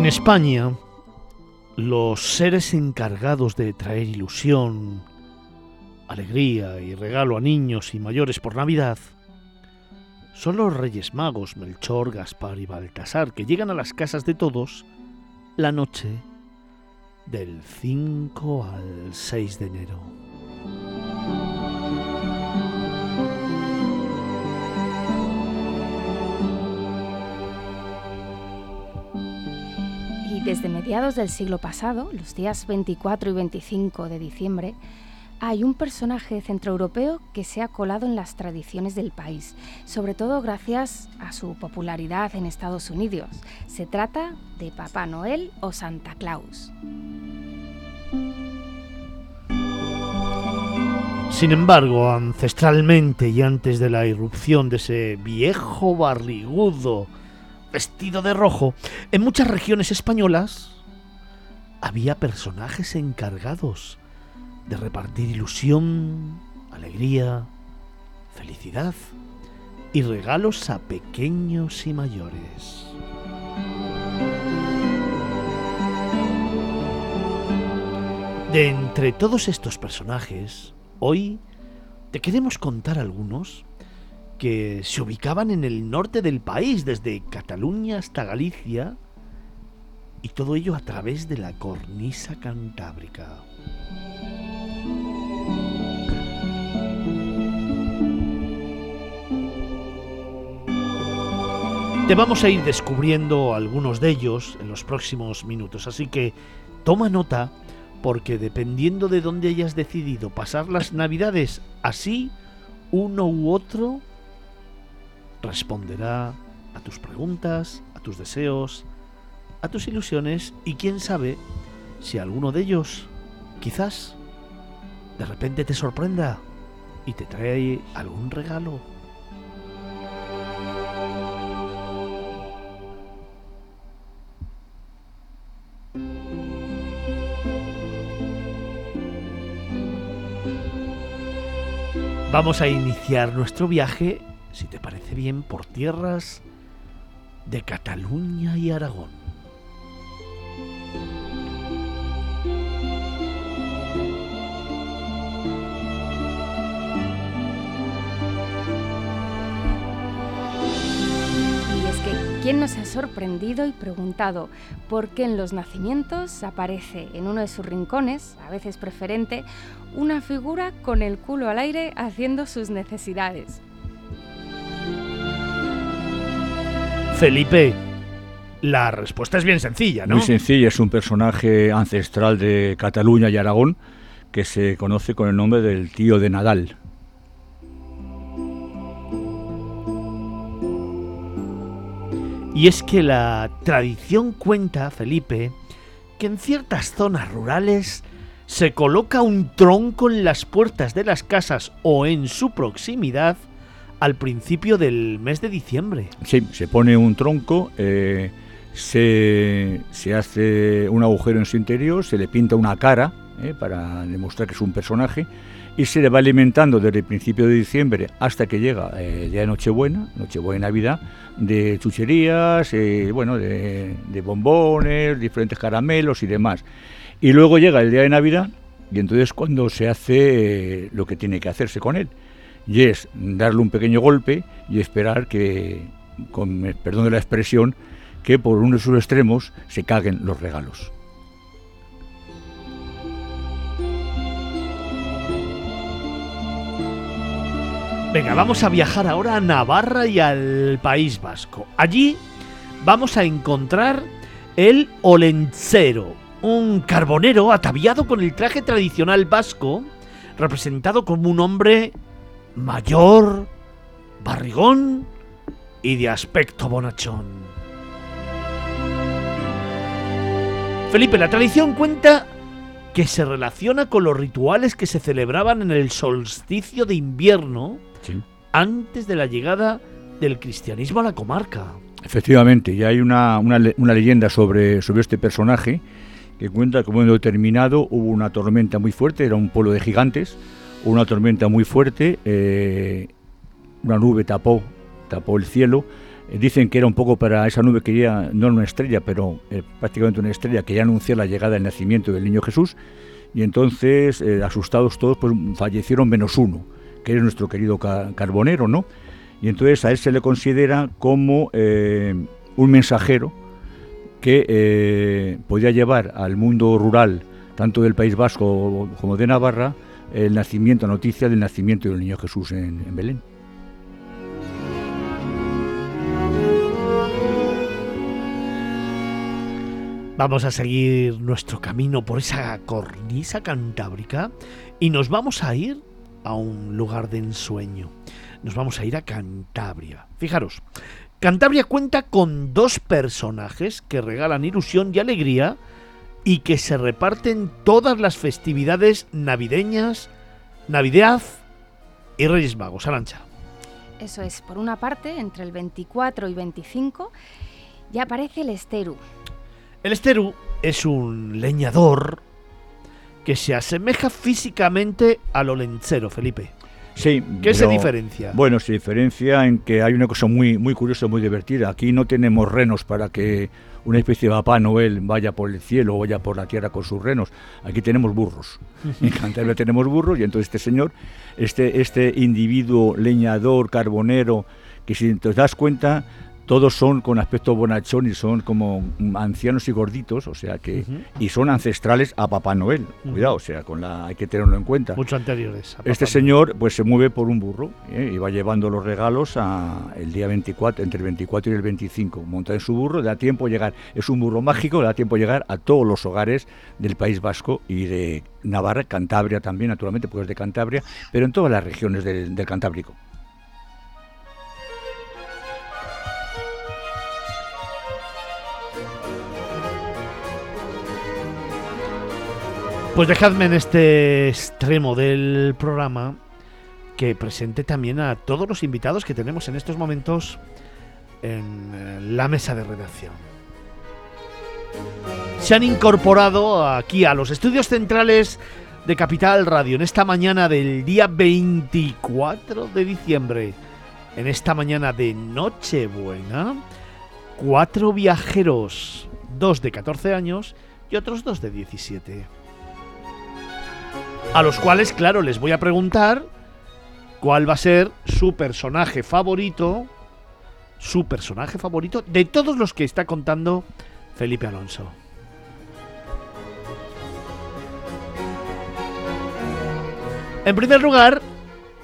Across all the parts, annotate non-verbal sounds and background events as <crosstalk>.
En España, los seres encargados de traer ilusión, alegría y regalo a niños y mayores por Navidad son los Reyes Magos Melchor, Gaspar y Baltasar que llegan a las casas de todos la noche del 5 al 6 de enero. Desde mediados del siglo pasado, los días 24 y 25 de diciembre, hay un personaje centroeuropeo que se ha colado en las tradiciones del país, sobre todo gracias a su popularidad en Estados Unidos. Se trata de Papá Noel o Santa Claus. Sin embargo, ancestralmente y antes de la irrupción de ese viejo barrigudo vestido de rojo, en muchas regiones españolas había personajes encargados de repartir ilusión, alegría, felicidad y regalos a pequeños y mayores. De entre todos estos personajes, hoy te queremos contar algunos que se ubicaban en el norte del país, desde Cataluña hasta Galicia, y todo ello a través de la cornisa cantábrica. Te vamos a ir descubriendo algunos de ellos en los próximos minutos, así que toma nota porque dependiendo de dónde hayas decidido pasar las navidades, así uno u otro responderá a tus preguntas, a tus deseos, a tus ilusiones y quién sabe si alguno de ellos quizás de repente te sorprenda y te trae algún regalo. Vamos a iniciar nuestro viaje, si te parece bien, por tierras de Cataluña y Aragón. ¿quién nos ha sorprendido y preguntado por qué en los nacimientos aparece en uno de sus rincones, a veces preferente, una figura con el culo al aire haciendo sus necesidades? Felipe, la respuesta es bien sencilla, ¿no? Muy sencilla, es un personaje ancestral de Cataluña y Aragón que se conoce con el nombre del tío de Nadal. Y es que la tradición cuenta, Felipe, que en ciertas zonas rurales se coloca un tronco en las puertas de las casas o en su proximidad al principio del mes de diciembre. Sí, se pone un tronco, eh, se, se hace un agujero en su interior, se le pinta una cara eh, para demostrar que es un personaje y se le va alimentando desde el principio de diciembre hasta que llega eh, el día de Nochebuena, Nochebuena Navidad, de chucherías, bueno, de, de bombones, diferentes caramelos y demás. Y luego llega el día de Navidad y entonces cuando se hace lo que tiene que hacerse con él, y es darle un pequeño golpe y esperar que, con perdón de la expresión, que por uno de sus extremos se caguen los regalos. Venga, vamos a viajar ahora a Navarra y al País Vasco. Allí vamos a encontrar el olencero, un carbonero ataviado con el traje tradicional vasco, representado como un hombre mayor, barrigón y de aspecto bonachón. Felipe, la tradición cuenta que se relaciona con los rituales que se celebraban en el solsticio de invierno Sí. antes de la llegada del cristianismo a la comarca. Efectivamente, y hay una, una le- una leyenda sobre, sobre este personaje que cuenta que en un momento determinado hubo una tormenta muy fuerte, era un pueblo de gigantes, una tormenta muy fuerte, eh, una nube tapó, tapó el cielo, Eh, dicen que era un poco para esa nube que ya, no una estrella, pero eh, prácticamente una estrella que ya anuncia la llegada del nacimiento del niño Jesús. Y entonces, asustados todos, pues fallecieron menos uno, que es nuestro querido Carbonero, ¿no? Y entonces a él se le considera como un mensajero que podía llevar al mundo rural, tanto del País Vasco como de Navarra, el nacimiento, noticia del nacimiento del niño Jesús en Belén. Vamos a seguir nuestro camino por esa cornisa cantábrica y nos vamos a ir a un lugar de ensueño. Nos vamos a ir a Cantabria. Fijaros, Cantabria cuenta con dos personajes que regalan ilusión y alegría y que se reparten todas las festividades navideñas, Navidad y Reyes Magos. Arancha. Eso es, por una parte, entre el 24 y 25 ya aparece el Esteru, el esteru es un leñador que se asemeja físicamente al olencero, Felipe. Sí, ¿Qué se diferencia? Bueno, se diferencia en que hay una cosa muy, muy curiosa, muy divertida. Aquí no tenemos renos para que una especie de Papá Noel vaya por el cielo o vaya por la tierra con sus renos. Aquí tenemos burros. <laughs> En Cantabria tenemos burros y entonces este señor, este, este individuo leñador, carbonero, que si te das cuenta, todos son con aspecto bonachón y son como ancianos y gorditos, o sea que y son ancestrales a Papá Noel. Cuidado, o sea, con la hay que tenerlo en cuenta. Mucho anteriores. este señor pues se mueve por un burro ¿eh? y va llevando los regalos a el día 24, entre el 24 y el 25, monta en su burro, da tiempo llegar, es un burro mágico, da tiempo llegar a todos los hogares del País Vasco y de Navarra, Cantabria también, naturalmente, pues de Cantabria, pero en todas las regiones del Cantábrico. Pues dejadme en este extremo del programa que presente también a todos los invitados que tenemos en estos momentos en eh, la mesa de redacción. Se han incorporado aquí a los estudios centrales de Capital Radio en esta mañana del día 24 de diciembre, en esta mañana de Nochebuena, cuatro viajeros, dos de 14 años y otros dos de 17 a los cuales, claro, les voy a preguntar cuál va a ser su personaje favorito, su personaje favorito de todos los que está contando Felipe Alonso. En primer lugar,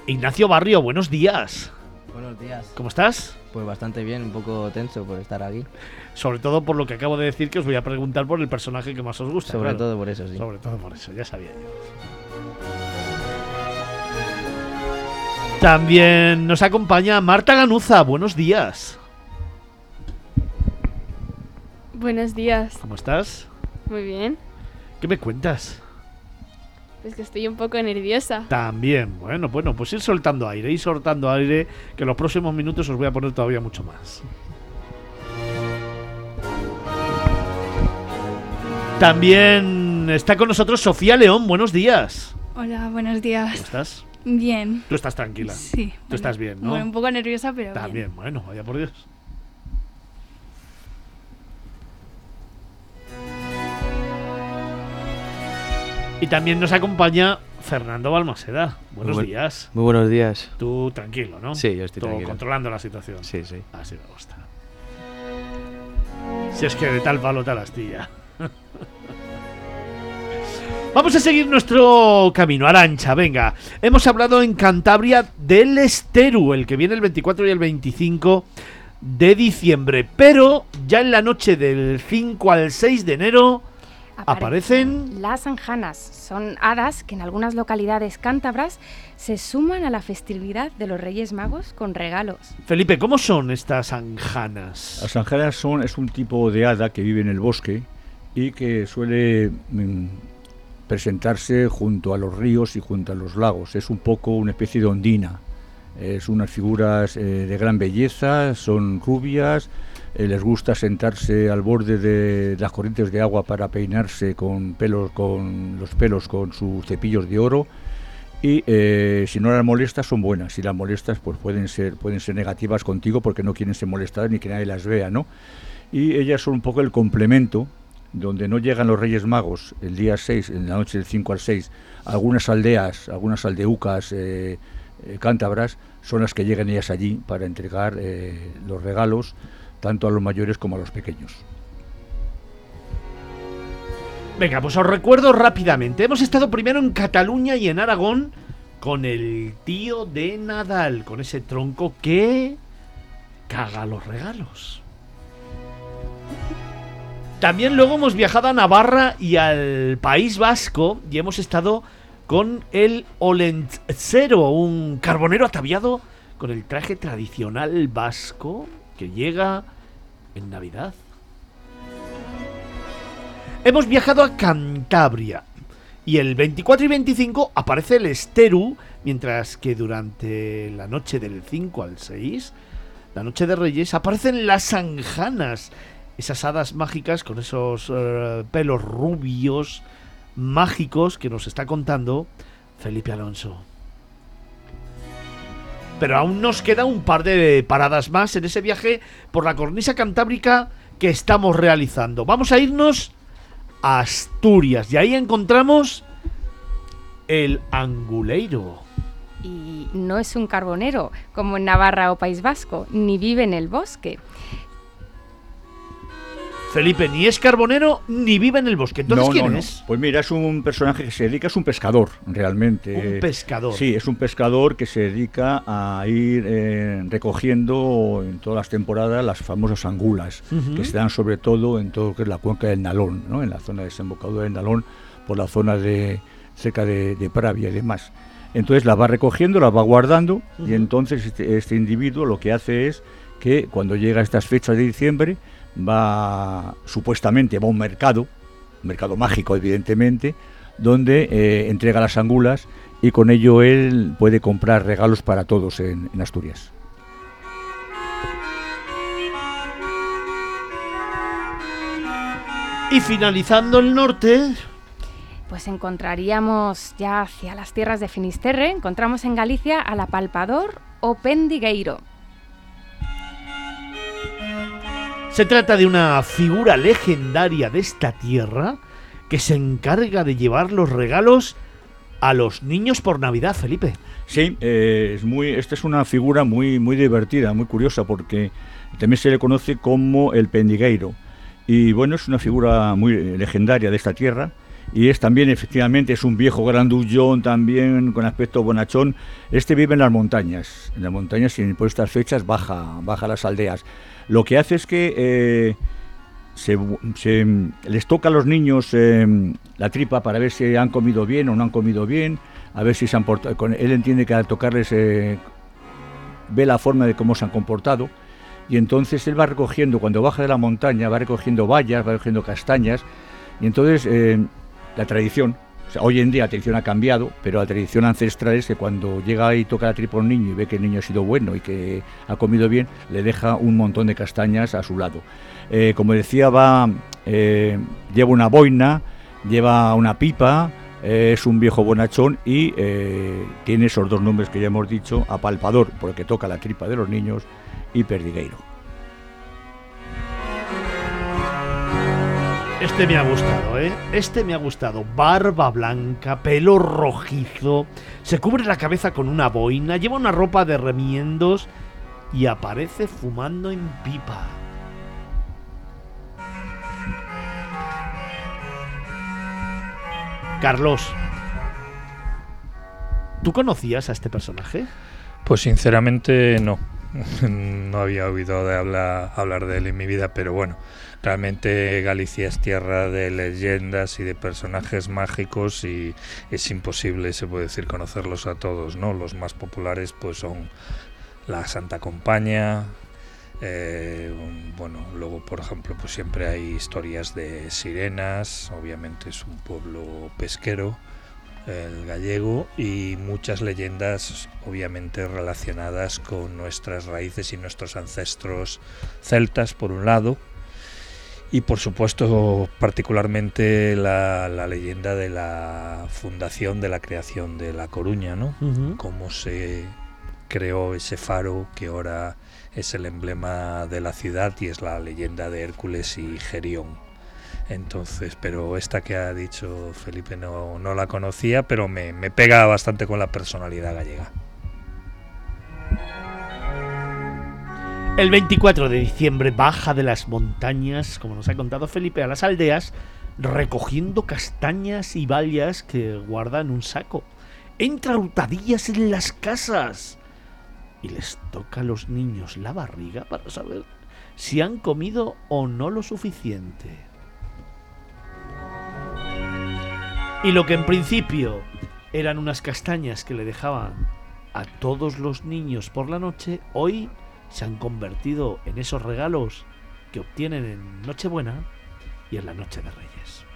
Ignacio Barrio, buenos días. Buenos días. ¿Cómo estás? Pues bastante bien, un poco tenso por estar aquí. Sobre todo por lo que acabo de decir, que os voy a preguntar por el personaje que más os gusta. Sobre todo por eso, sí. Sobre todo por eso, ya sabía yo. También nos acompaña Marta Ganuza. Buenos días. Buenos días. ¿Cómo estás? Muy bien. ¿Qué me cuentas? Pues que estoy un poco nerviosa. También, bueno, bueno, pues ir soltando aire, ir soltando aire, que en los próximos minutos os voy a poner todavía mucho más. También está con nosotros Sofía León, buenos días. Hola, buenos días. ¿Cómo estás? Bien. Tú estás tranquila. Sí. Tú estás bien, ¿no? Bueno, un poco nerviosa, pero. También, bueno, vaya por Dios. Y también nos acompaña Fernando Balmaseda. Buenos días. Muy buenos días. Tú tranquilo, ¿no? Sí, yo estoy Todo tranquilo. controlando la situación. Sí, sí. Así me gusta. Si es que de tal palo tal astilla. Vamos a seguir nuestro camino, Arancha, venga. Hemos hablado en Cantabria del Esteru, el que viene el 24 y el 25 de diciembre, pero ya en la noche del 5 al 6 de enero aparecen, las anjanas. Son hadas que en algunas localidades cántabras se suman a la festividad de los Reyes Magos con regalos. Felipe, ¿cómo son estas anjanas? Las anjanas son es un tipo de hada que vive en el bosque y que suele mm, presentarse junto a los ríos y junto a los lagos. Es un poco una especie de ondina. Es unas figuras eh, de gran belleza, son rubias, eh, les gusta sentarse al borde de las corrientes de agua para peinarse con pelos, con los pelos con sus cepillos de oro y eh, si no las molestas son buenas, si las molestas pues pueden ser, pueden ser negativas contigo porque no quieren ser molestadas ni que nadie las vea, ¿no? Y ellas son un poco el complemento donde no llegan los Reyes Magos el día 6, en la noche del 5 al 6, algunas aldeas, algunas aldeucas eh, eh, cántabras son las que llegan ellas allí para entregar eh, los regalos tanto a los mayores como a los pequeños. Venga, pues os recuerdo rápidamente. Hemos estado primero en Cataluña y en Aragón con el tío de Nadal, con ese tronco que caga los regalos. También luego hemos viajado a Navarra y al País Vasco y hemos estado con el Olentzero, un carbonero ataviado con el traje tradicional vasco que llega en Navidad. Hemos viajado a Cantabria y el 24 y 25 aparece el Esteru, mientras que durante la noche del 5 al 6, la noche de Reyes, aparecen las anjanas, esas hadas mágicas con esos eh, pelos rubios mágicos que nos está contando Felipe Alonso. Pero aún nos queda un par de paradas más en ese viaje por la cornisa cantábrica que estamos realizando. Vamos a irnos a Asturias y ahí encontramos el anguleiro. Y no es un carbonero, como en Navarra o País Vasco, ni vive en el bosque. Felipe ni es carbonero ni vive en el bosque. Entonces, No, ¿quién no, no. es? Pues mira, es un personaje que se dedica, es un pescador, realmente. Un pescador. Sí, es un pescador que se dedica a ir eh, recogiendo en todas las temporadas las famosas angulas, que se dan sobre todo en todo lo que es la cuenca del Nalón, ¿no? en la zona de desembocadura del Nalón, por la zona de cerca de, de Pravia y demás. Entonces las va recogiendo, las va guardando y entonces este, este individuo lo que hace es que cuando llega a estas fechas de diciembre va supuestamente va a un mercado, un mercado mágico evidentemente, donde eh, entrega las angulas y con ello él puede comprar regalos para todos en, en Asturias. Y finalizando el norte, Pues encontraríamos ya hacia las tierras de Finisterre, encontramos en Galicia al apalpador o pendigueiro. Se trata de una figura legendaria de esta tierra que se encarga de llevar los regalos a los niños por Navidad, Felipe. Sí, eh, es muy, esta es una figura muy, muy divertida, muy curiosa, porque también se le conoce como el pendigueiro. Y bueno, es una figura muy eh, legendaria de esta tierra. Y es también, efectivamente, es un viejo grandullón también, con aspecto bonachón. Este vive en las montañas. En las montañas y por estas fechas baja, baja a las aldeas. Lo que hace es que eh, se, les toca a los niños eh, la tripa para ver si han comido bien o no han comido bien, a ver si se han portado. Él entiende que al tocarles eh, ve la forma de cómo se han comportado y entonces él va recogiendo, cuando baja de la montaña, va recogiendo bayas, va recogiendo castañas y entonces la tradición, hoy en día la tradición ha cambiado, pero la tradición ancestral es que cuando llega y toca la tripa a un niño y ve que el niño ha sido bueno y que ha comido bien, le deja un montón de castañas a su lado. Eh, como decía, va, eh, lleva una boina, lleva una pipa, eh, es un viejo bonachón y tiene esos dos nombres que ya hemos dicho, apalpador, porque toca la tripa de los niños, y perdigueiro. Este me ha gustado, ¿eh? Este me ha gustado. Barba blanca, pelo rojizo, se cubre la cabeza con una boina, lleva una ropa de remiendos y aparece fumando en pipa. Carlos, ¿tú conocías a este personaje? Pues sinceramente no. <laughs> No había oído de hablar, hablar de él en mi vida, pero bueno, realmente Galicia es tierra de leyendas y de personajes mágicos y es imposible, se puede decir, conocerlos a todos, ¿no? Los más populares pues son la Santa Compañía, eh, bueno, luego por ejemplo pues siempre hay historias de sirenas, obviamente es un pueblo pesquero, el gallego y muchas leyendas obviamente relacionadas con nuestras raíces y nuestros ancestros celtas por un lado Y por supuesto, particularmente la, la leyenda de la fundación, de la creación de La Coruña, ¿no? Cómo se creó ese faro que ahora es el emblema de la ciudad y es la leyenda de Hércules y Gerión. Entonces, pero esta que ha dicho Felipe no, no la conocía, pero me, me pega bastante con la personalidad gallega. El 24 de diciembre baja de las montañas, como nos ha contado Felipe, a las aldeas, recogiendo castañas y bayas que guarda en un saco. Entra hurtadillas en las casas y les toca a los niños la barriga para saber si han comido o no lo suficiente. Y lo que en principio eran unas castañas que le dejaban a todos los niños por la noche, hoy se han convertido en esos regalos que obtienen en Nochebuena y en la Noche de Reyes.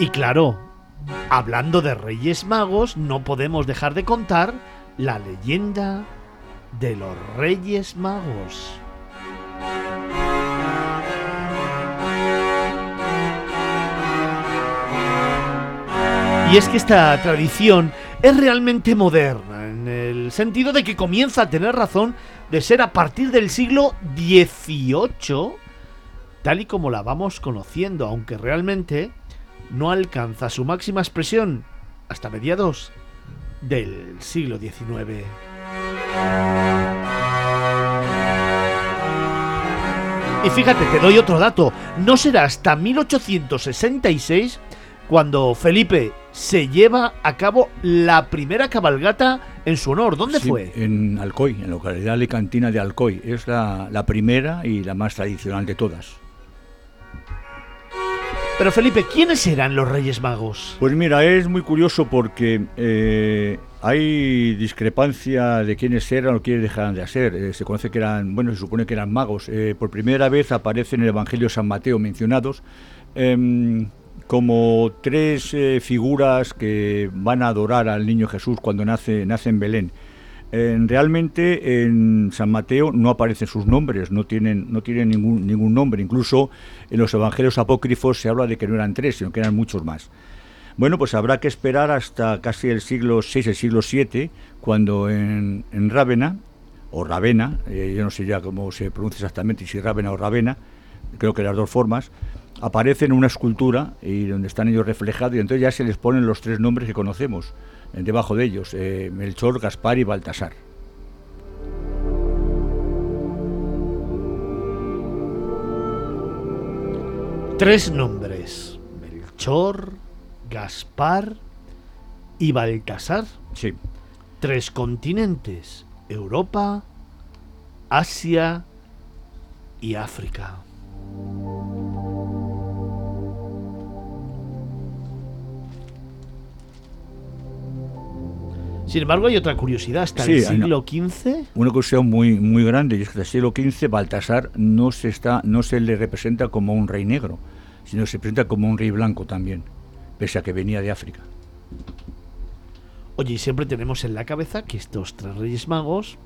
Y claro, hablando de Reyes Magos, no podemos dejar de contar la leyenda de los Reyes Magos. Y es que esta tradición es realmente moderna, en el sentido de que comienza a tener razón de ser a partir del siglo XVIII, tal y como la vamos conociendo, aunque realmente no alcanza su máxima expresión hasta mediados del siglo XIX. Y fíjate, te doy otro dato, no será hasta 1866 cuando Felipe se lleva a cabo la primera cabalgata en su honor. ¿Dónde Sí, fue? En Alcoy, en la localidad alicantina de Alcoy. Es la, la primera y la más tradicional de todas. Pero Felipe, ¿quiénes eran los Reyes Magos? Pues mira, es muy curioso porque eh, hay discrepancia de quiénes eran o quiénes dejaron de ser. Eh, se conoce que eran, bueno, se supone que eran magos. Eh, por primera vez aparecen en el Evangelio de San Mateo mencionados em, como tres eh, figuras que van a adorar al niño Jesús cuando nace, nace en Belén. En- realmente en San Mateo no aparecen sus nombres, no tienen, no tienen ningún, ningún nombre. Incluso en los evangelios apócrifos se habla de que no eran tres, sino que eran muchos más. Bueno, pues habrá que esperar hasta casi el siglo VI, el siglo VII, cuando en, en Rávena, o Ravena, eh, yo no sé ya cómo se pronuncia exactamente, si Rávena o Ravena, creo que las dos formas, aparecen una escultura y donde están ellos reflejados y entonces ya se les ponen los tres nombres que conocemos debajo de ellos, eh, Melchor, Gaspar y Baltasar. Tres nombres. Melchor, Gaspar y Baltasar. Sí, Tres continentes. Europa, Asia y África. Sin embargo, hay otra curiosidad. Hasta el Sí, siglo XV, una cuestión muy, muy grande, y es que hasta el siglo XV Baltasar no se, está, no se le representa como un rey negro, sino se presenta como un rey blanco también, pese a que venía de África. Oye, y siempre tenemos en la cabeza que estos tres reyes magos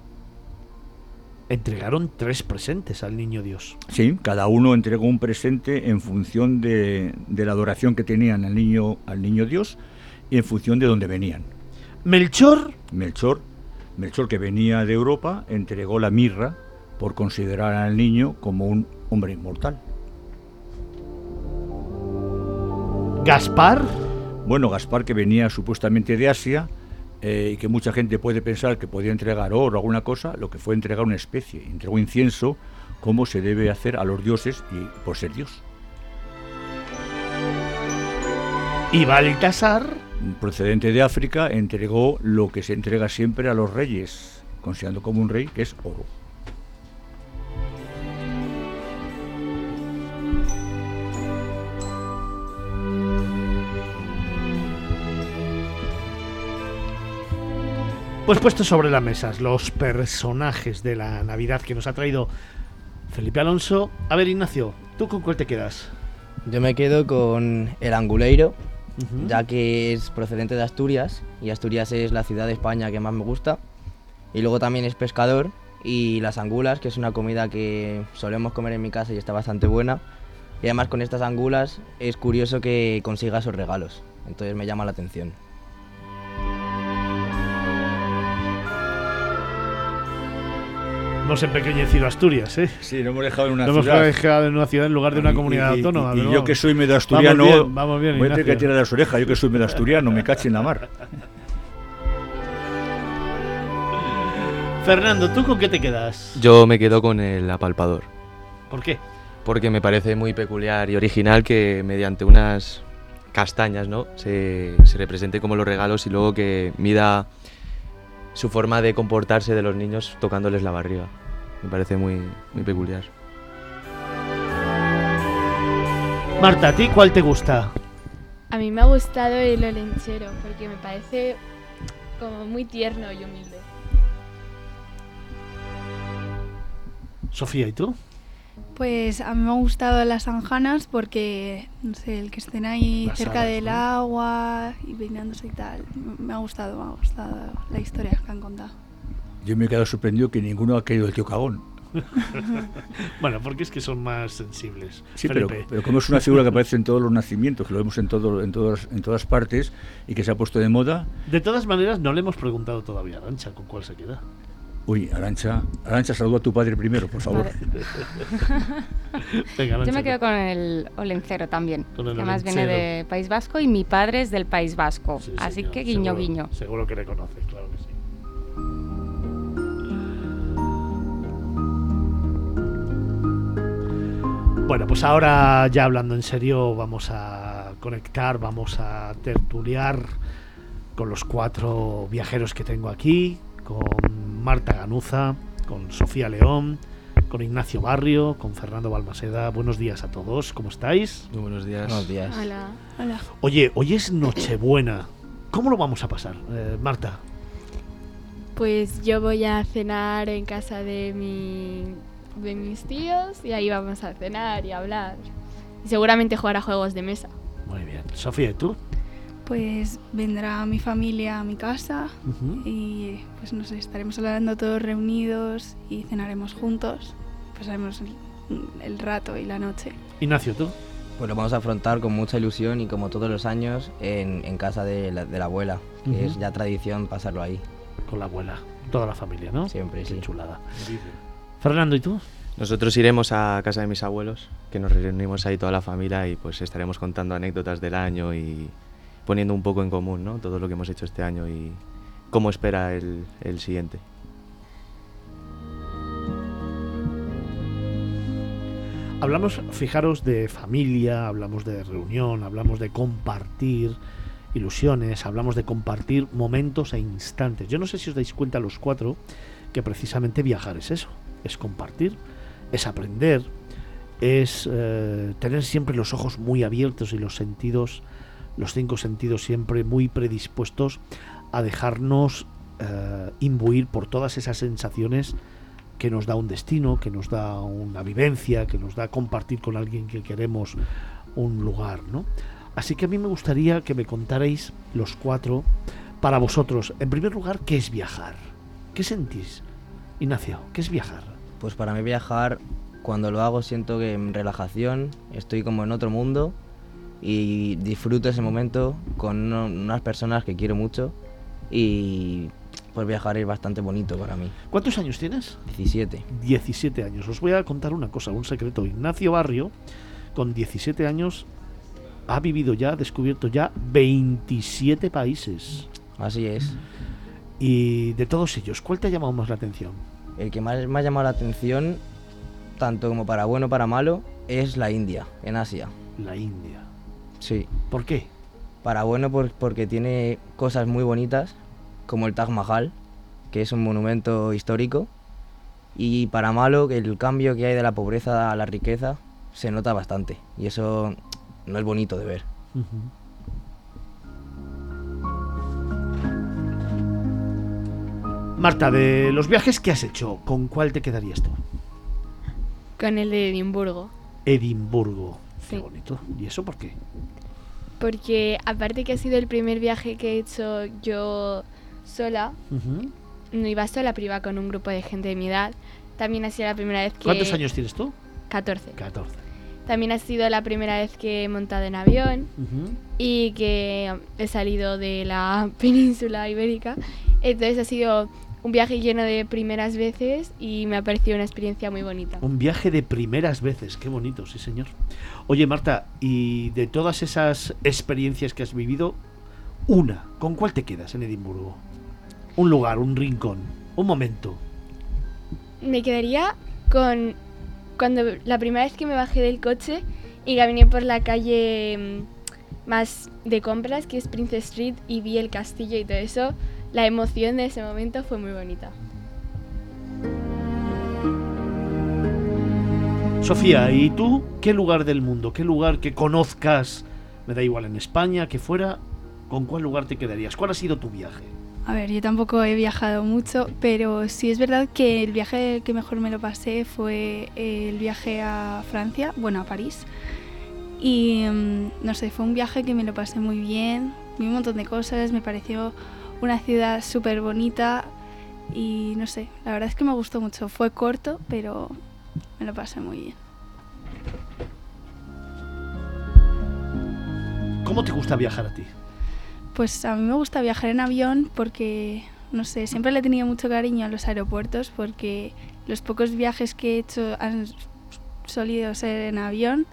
entregaron tres presentes al niño Dios. Sí, cada uno entregó un presente en función de, de la adoración que tenían al niño, al niño Dios y en función de dónde venían. Melchor, Melchor, Melchor que venía de Europa, entregó la mirra por considerar al niño como un hombre inmortal. Gaspar, Bueno, Gaspar que venía supuestamente de Asia eh, y que mucha gente puede pensar que podía entregar oro o alguna cosa, lo que fue entregar una especie, entregó incienso como se debe hacer a los dioses y por ser Dios. y Baltasar, procedente de África, entregó lo que se entrega siempre a los reyes, considerando como un rey, que es oro. Pues puestos sobre la mesa los personajes de la Navidad que nos ha traído Felipe Alonso. A ver, Ignacio, ¿tú con cuál te quedas? Yo me quedo con el anguleiro, Ya que es procedente de Asturias y Asturias es la ciudad de España que más me gusta. Y luego también es pescador y las angulas, que es una comida que solemos comer en mi casa y está bastante buena. Y además con estas angulas es curioso que consiga esos regalos, entonces me llama la atención. Hemos empequeñecido Asturias, ¿eh? Sí, lo hemos dejado en una Lo hemos ciudad. dejado en una ciudad en lugar de una Y- comunidad y- y- autónoma. Y, yo vamos. que soy medio asturiano, Vamos bien, vamos bien, voy a tener que tirar las orejas. Yo que soy medio asturiano, me cacho en la mar. Fernando, ¿tú con qué te quedas? Yo me quedo con el apalpador, ¿Por qué? porque me parece muy peculiar y original que mediante unas castañas ¿no? se, se represente como los regalos y luego que mida su forma de comportarse de los niños tocándoles la barriga. Me parece muy, muy peculiar. Marta, ¿a ti cuál te gusta? A mí me ha gustado el olenchero porque me parece como muy tierno y humilde. Sofía, ¿y tú? Pues a mí me han gustado las anjanas porque, no sé, el que estén ahí Las cerca hadas, del ¿no? agua y peinándose y tal. Me ha gustado, me ha gustado la historia que han contado. Yo me he quedado sorprendido que ninguno ha caído el tío cagón. <laughs> Bueno, porque es que son más sensibles. Sí, pero, pero como es una figura que aparece en todos los nacimientos, que lo vemos en, todo, en, todas, en todas partes y que se ha puesto de moda, De todas maneras, no le hemos preguntado todavía a Arancha con cuál se queda. Uy, Arancha, Arancha, saluda a tu padre primero, por favor. <laughs> Yo me quedo con el olencero también, Con el que además viene olencero. de País Vasco y mi padre es del País Vasco. Sí, así señor, que guiño, seguro- guiño. Seguro que le conoces, claro que sí. Bueno, pues ahora ya hablando en serio, vamos a conectar, vamos a tertuliar con los cuatro viajeros que tengo aquí, con Marta Ganuza, con Sofía León, con Ignacio Barrio, con Fernando Balmaseda. Buenos días a todos, ¿cómo estáis? Muy buenos días. Buenos días. Hola. Hola. Oye, hoy es Nochebuena. ¿Cómo lo vamos a pasar, eh, Marta? Pues yo voy a cenar en casa de, mi, de mis tíos y ahí vamos a cenar y a hablar. Y seguramente jugar a juegos de mesa. Muy bien. Sofía, ¿y tú? Pues vendrá mi familia a mi casa y pues no sé, estaremos hablando todos reunidos y cenaremos juntos. Pasaremos el, el rato y la noche. Ignacio, ¿tú? Pues lo vamos a afrontar con mucha ilusión y como todos los años en, en casa de la, de la abuela, que Ujú. es ya tradición pasarlo ahí, Con la abuela. Toda la familia, ¿no? siempre, Qué sí. chulada. Fernando, ¿y tú? Nosotros iremos a casa de mis abuelos, que nos reunimos ahí toda la familia y pues estaremos contando anécdotas del año y poniendo un poco en común ¿no? todo lo que hemos hecho este año y cómo espera el, el siguiente. Hablamos, fijaros, de familia, hablamos de reunión, hablamos de compartir ilusiones, hablamos de compartir momentos e instantes. Yo no sé si os dais cuenta los cuatro que precisamente viajar es eso, es compartir, es aprender, es eh, tener siempre los ojos muy abiertos y los sentidos, los cinco sentidos siempre muy predispuestos a dejarnos eh, imbuir por todas esas sensaciones que nos da un destino, que nos da una vivencia, que nos da compartir con alguien que queremos un lugar, ¿no? Así que a mí me gustaría que me contarais los cuatro, para vosotros, en primer lugar, ¿qué es viajar? ¿Qué sentís? Ignacio, ¿qué es viajar? Pues para mí viajar, cuando lo hago siento que en relajación, estoy como en otro mundo y disfruto ese momento con unas personas que quiero mucho y pues viajar es bastante bonito para mí. ¿Cuántos años tienes? 17. 17 años. Os voy a contar una cosa, un secreto. Ignacio Barrio, con 17 años, ha vivido ya, ha descubierto ya 27 países. Así es. Y de todos ellos, ¿cuál te ha llamado más la atención? El que más me ha llamado la atención, tanto como para bueno para malo, es la India, en Asia. La India. Sí. ¿Por qué? Para bueno por- porque tiene cosas muy bonitas, como el Taj Mahal, que es un monumento histórico. Y para malo, que el cambio que hay de la pobreza a la riqueza se nota bastante. Y eso no es bonito de ver. Marta, de los viajes que has hecho, ¿con cuál te quedarías tú? Con el de Edimburgo. Edimburgo. Qué Sí. bonito. ¿Y eso por qué? porque aparte que ha sido el primer viaje que he hecho yo sola, no iba sola, pero iba con un grupo de gente de mi edad. También ha sido la primera vez que... ¿Cuántos años tienes tú? 14. 14. También ha sido la primera vez que he montado en avión y que he salido de la <laughs> península ibérica. Entonces ha sido un viaje lleno de primeras veces y me ha parecido una experiencia muy bonita. Un viaje de primeras veces, qué bonito, sí señor. Oye Marta, y de todas esas experiencias que has vivido, una, ¿con cuál te quedas en Edimburgo? Un lugar, un rincón, un momento. Me quedaría con cuando la primera vez que me bajé del coche y caminé por la calle mm, más de compras, que es Prince Street, y vi el castillo y todo eso, la emoción de ese momento fue muy bonita. Sofía, ¿y tú qué lugar del mundo, qué lugar que conozcas, me da igual en España, que fuera, con cuál lugar te quedarías? ¿Cuál ha sido tu viaje? A ver, yo tampoco he viajado mucho, pero sí es verdad que el viaje que mejor me lo pasé fue el viaje a Francia, bueno, a París. Y mm, no sé, fue un viaje que me lo pasé muy bien, vi un montón de cosas, me pareció una ciudad súper bonita y no sé, la verdad es que me gustó mucho. Fue corto, pero me lo pasé muy bien. ¿Cómo te gusta viajar a ti? Pues a mí me gusta viajar en avión porque, no sé, siempre le he tenido mucho cariño a los aeropuertos porque los pocos viajes que he hecho han solido ser en avión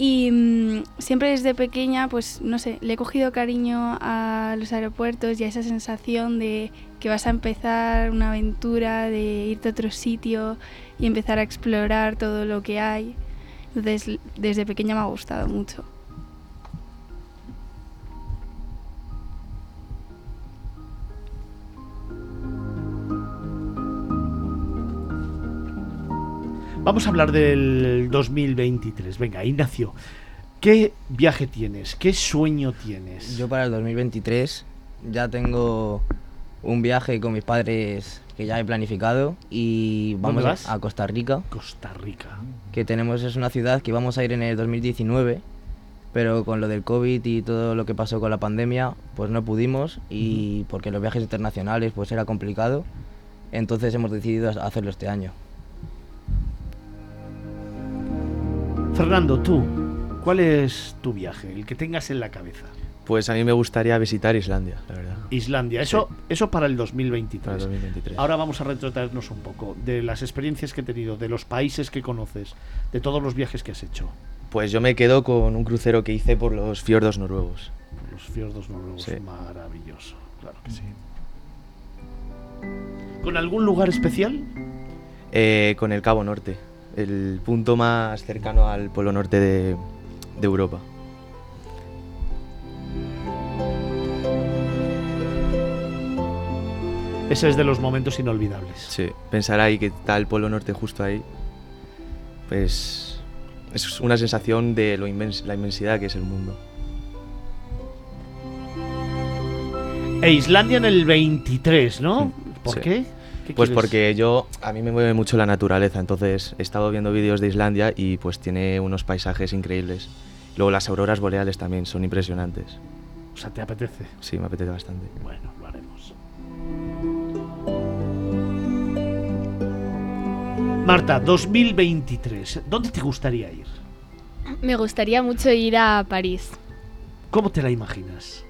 y mm, siempre desde pequeña, pues no sé, le he cogido cariño a los aeropuertos y a esa sensación de que vas a empezar una aventura, de irte a otro sitio y empezar a explorar todo lo que hay. Entonces, desde pequeña me ha gustado mucho. Vamos a hablar del 2023. Venga, Ignacio, ¿qué viaje tienes? ¿Qué sueño tienes? Yo para el 2023 ya tengo un viaje con mis padres que ya he planificado y vamos a- vas? a Costa Rica, Costa Rica. que tenemos es una ciudad que vamos a ir en el 2019, pero con lo del COVID y todo lo que pasó con la pandemia, pues no pudimos y porque los viajes internacionales pues era complicado, entonces hemos decidido hacerlo este año. Fernando, tú, ¿cuál es tu viaje? El que tengas en la cabeza. Pues a mí me gustaría visitar Islandia, la verdad, Islandia, eso, eso para el 2023. para el 2023. Ahora vamos a retrotraernos un poco de las experiencias que he tenido, de los países que conoces, de todos los viajes que has hecho. Pues yo me quedo con un crucero que hice por los fiordos noruegos. Los fiordos noruegos, Sí. maravilloso, claro que sí. ¿Con algún lugar especial? Eh, con el Cabo Norte, el punto más cercano al polo norte de, de Europa. Ese es de los momentos inolvidables. Sí, pensar ahí que está el polo norte justo ahí, pues es una sensación de lo inmens- la inmensidad que es el mundo. E Islandia en el 23, ¿no? Mm, ¿Por sí. qué? ¿Qué Pues quieres? porque yo, a mí me mueve mucho la naturaleza, entonces he estado viendo vídeos de Islandia y pues tiene unos paisajes increíbles. Luego las auroras boreales también son impresionantes. O sea, ¿te apetece? Sí, me apetece bastante. Bueno, lo haremos. Marta, 2023. ¿Dónde te gustaría ir? Me gustaría mucho ir a París. ¿Cómo te la imaginas?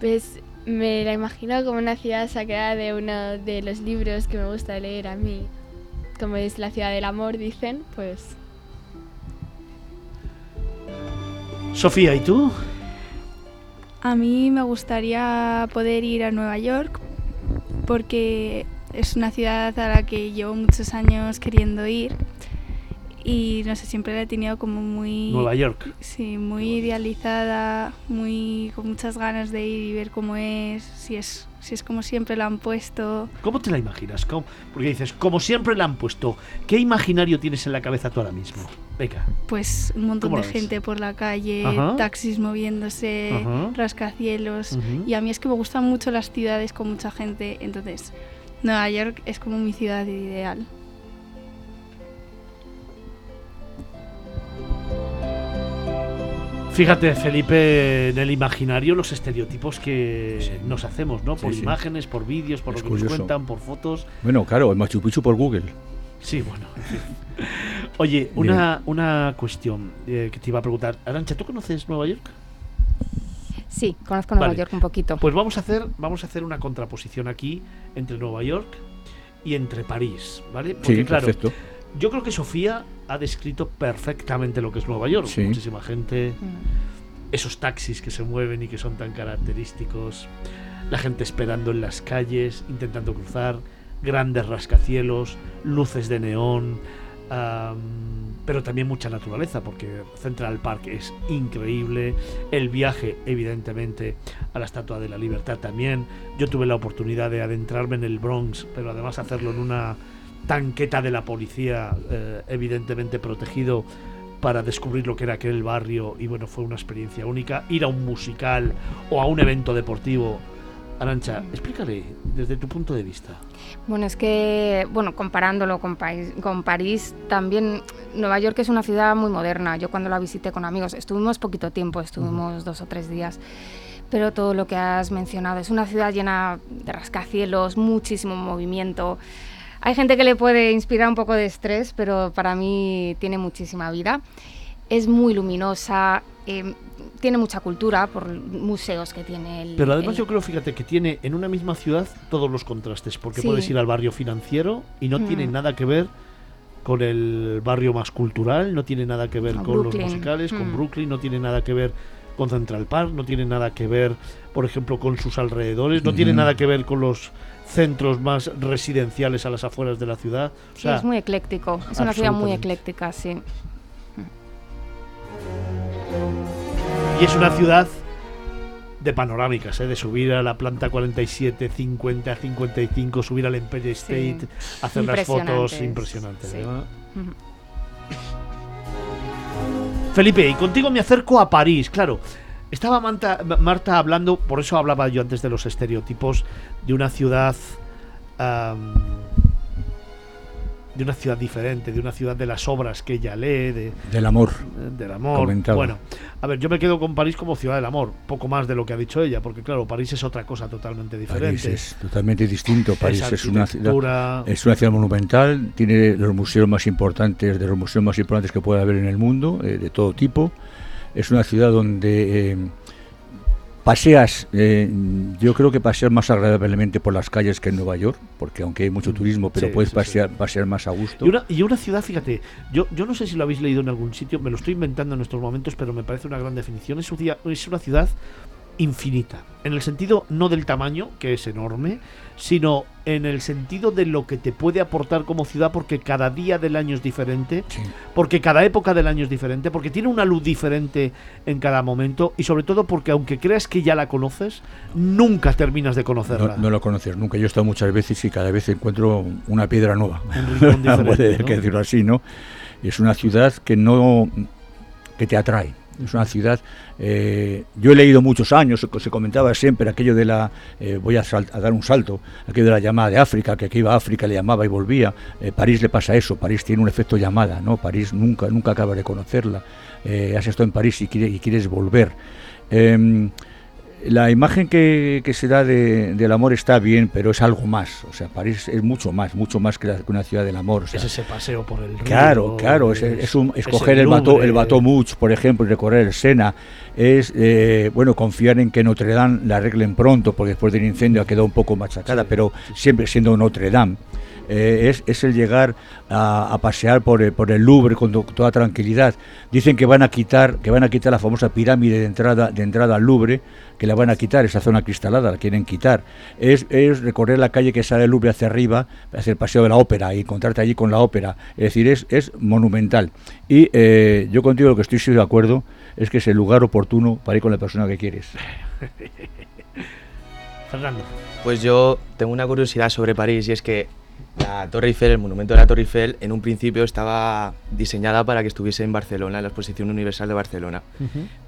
Pues me la imagino como una ciudad sacada de uno de los libros que me gusta leer a mí. Como es la ciudad del amor, dicen, pues Sofía, ¿y tú? A mí me gustaría poder ir a Nueva York porque es una ciudad a la que llevo muchos años queriendo ir y no sé, siempre la he tenido como muy Nueva York. sí, muy idealizada, muy con muchas ganas de ir y ver cómo es, si es si es como siempre la han puesto. ¿Cómo te la imaginas? ¿Cómo? Porque dices, como siempre la han puesto, ¿qué imaginario tienes en la cabeza tú ahora mismo? Venga. Pues un montón ¿Cómo de gente por la calle, Ajá. taxis moviéndose, Ajá. rascacielos. Y a mí es que me gustan mucho las ciudades con mucha gente, entonces Nueva York es como mi ciudad ideal. Fíjate, Felipe, en el imaginario los estereotipos que Sí. nos hacemos, ¿no? Por Sí, sí. imágenes, por vídeos, por Es lo que nos cuentan, por fotos. Bueno, claro, el Machu Picchu por Google. Sí, bueno. <laughs> Oye, una, una cuestión eh, que te iba a preguntar. Arancha, ¿tú conoces Nueva York? Sí, conozco Nueva Vale. York un poquito. Pues vamos a hacer, vamos a hacer una contraposición aquí entre Nueva York y entre París, ¿vale? Porque Sí, claro, perfecto. Yo creo que Sofía ha descrito perfectamente lo que es Nueva York. Sí. Muchísima gente, Mm. esos taxis que se mueven y que son tan característicos, la gente esperando en las calles, intentando cruzar, grandes rascacielos, luces de neón, am, pero también mucha naturaleza, porque Central Park es increíble, el viaje evidentemente a la Estatua de la Libertad también, yo tuve la oportunidad de adentrarme en el Bronx, pero además hacerlo en una tanqueta de la policía, eh, evidentemente protegido para descubrir lo que era aquel barrio y bueno, fue una experiencia única. Ir a un musical o a un evento deportivo. Arancha, explícale desde tu punto de vista. Bueno, es que, bueno, comparándolo con, País- con París, también Nueva York es una ciudad muy moderna. Yo cuando la visité con amigos, estuvimos poquito tiempo, estuvimos dos o tres días, pero todo lo que has mencionado es una ciudad llena de rascacielos, muchísimo movimiento. Hay gente que le puede inspirar un poco de estrés, pero para mí tiene muchísima vida. Es muy luminosa, eh, tiene mucha cultura por museos que tiene el... Pero además el- yo creo, fíjate, que tiene en una misma ciudad todos los contrastes, porque Sí. puedes ir al barrio financiero y no tiene Mm. nada que ver con el barrio más cultural, no tiene nada que ver Con con Brooklyn. los musicales, con Mm. Brooklyn, no tiene nada que ver con Central Park, no tiene nada que ver, por ejemplo, con sus alrededores, no tiene Ujú. nada que ver con los centros más residenciales a las afueras de la ciudad. O Sí, es muy ecléctico, es una ciudad muy ecléctica, sí. Y es una ciudad de panorámicas, ¿eh? de subir a la planta 47, 50, 55, subir al Empire Sí. State, hacer las fotos Impresionantes. Felipe, y contigo me acerco a París, claro. Estaba Manta- Ma- Marta hablando, por eso hablaba yo antes de los estereotipos, de una ciudad. de una ciudad diferente, de una ciudad de las obras que ella lee, de, Del amor. del amor. Bueno, a ver, yo me quedo con París como ciudad del amor, poco más de lo que ha dicho ella, porque claro, París es otra cosa totalmente diferente. París es totalmente distinto. París es una ciudad. Es una ciudad monumental, tiene los museos más importantes, de los museos más importantes que puede haber en el mundo, eh, de todo tipo. Es una ciudad donde eh, paseas, eh, yo creo que paseas más agradablemente por las calles que en Nueva York, porque aunque hay mucho Mm, turismo, pero sí, puedes sí, pasear, pasear más a gusto. Y una, y una ciudad, fíjate, yo, yo no sé si lo habéis leído en algún sitio, me lo estoy inventando en estos momentos, pero me parece una gran definición. Es, un es una ciudad infinita, en el sentido no del tamaño, que es enorme, sino en el sentido de lo que te puede aportar como ciudad, porque cada día del año es diferente, Sí. porque cada época del año es diferente, porque tiene una luz diferente en cada momento, y sobre todo porque aunque creas que ya la conoces, nunca terminas de conocerla. No, no lo conoces nunca. Yo he estado muchas veces y cada vez encuentro una piedra nueva. Un <laughs> Puede ¿no? que decirlo así, ¿no? Es una ciudad que no que te atrae. Es una ciudad. eh, yo he leído muchos años, se, comentaba siempre aquello de la. eh, voy a, dar un salto, aquello de la llamada de África, que aquí iba a África, le llamaba y volvía. Eh, París le pasa eso, París tiene un efecto llamada, ¿no? París nunca, nunca acaba de conocerla. Eh, has estado en París y, quiere- y quieres volver. La imagen que, que se da de- del amor está bien, pero es algo más. O sea, París es mucho más, mucho más que, la- que una ciudad del amor. O sea, Es ese paseo por el río. Claro, claro, es, es un- es escoger el, bateau, el Bateau Mouche, por ejemplo, y recorrer el Sena, es eh, bueno confiar en que Notre Dame la arreglen pronto, porque después del incendio ha quedado un poco machacada, Sí, pero siempre siendo Notre Dame. Eh, es, es el llegar a, a pasear por el, por el Louvre con to- toda tranquilidad. Dicen que van a quitar, que van a quitar la famosa pirámide de entrada, de entrada al Louvre, que la van a quitar, esa zona cristalada, la quieren quitar. Es, es recorrer la calle que sale del Louvre hacia arriba, hacia el paseo de la ópera y encontrarte allí con la ópera. Es decir, es, es monumental. Y eh, yo contigo lo que estoy de acuerdo es que es el lugar oportuno para ir con la persona que quieres. <laughs> Fernando. Pues yo tengo una curiosidad sobre París y es que la Torre Eiffel, el monumento de la Torre Eiffel, en un principio estaba diseñada para que estuviese en Barcelona, en la Exposición Universal de Barcelona.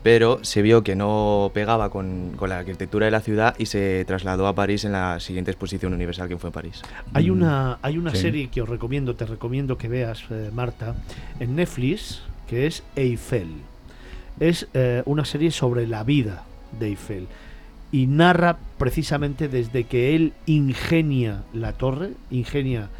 Pero se vio que no pegaba con, con la arquitectura de la ciudad y se trasladó a París en la siguiente Exposición Universal que fue en París. Hay Mm, una, hay una sí. serie que os recomiendo, te recomiendo que veas, eh, Marta, en Netflix, que es Eiffel. es eh, una serie sobre la vida de Eiffel y narra precisamente desde que él ingenia la torre, ingenia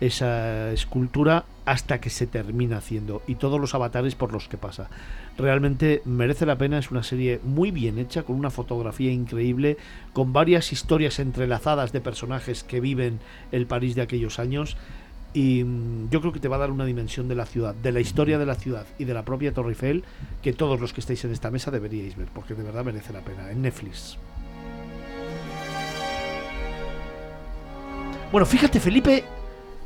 esa escultura hasta que se termina haciendo y todos los avatares por los que pasa. Realmente merece la pena, es una serie muy bien hecha, con una fotografía increíble, con varias historias entrelazadas de personajes que viven el París de aquellos años y mm, yo creo que te va a dar una dimensión de la ciudad, de la historia de la ciudad y de la propia Torre Eiffel que todos los que estáis en esta mesa deberíais ver, porque de verdad merece la pena, en Netflix. Bueno, fíjate Felipe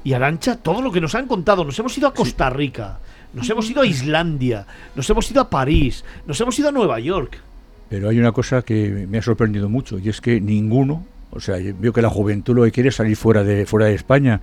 y Arancha, todo lo que nos han contado, nos hemos ido a Costa Rica, nos hemos ido a Islandia, nos hemos ido a París, nos hemos ido a Nueva York. Pero hay una cosa que me ha sorprendido mucho y es que ninguno, o sea, yo veo que la juventud lo que quiere es salir fuera de fuera de España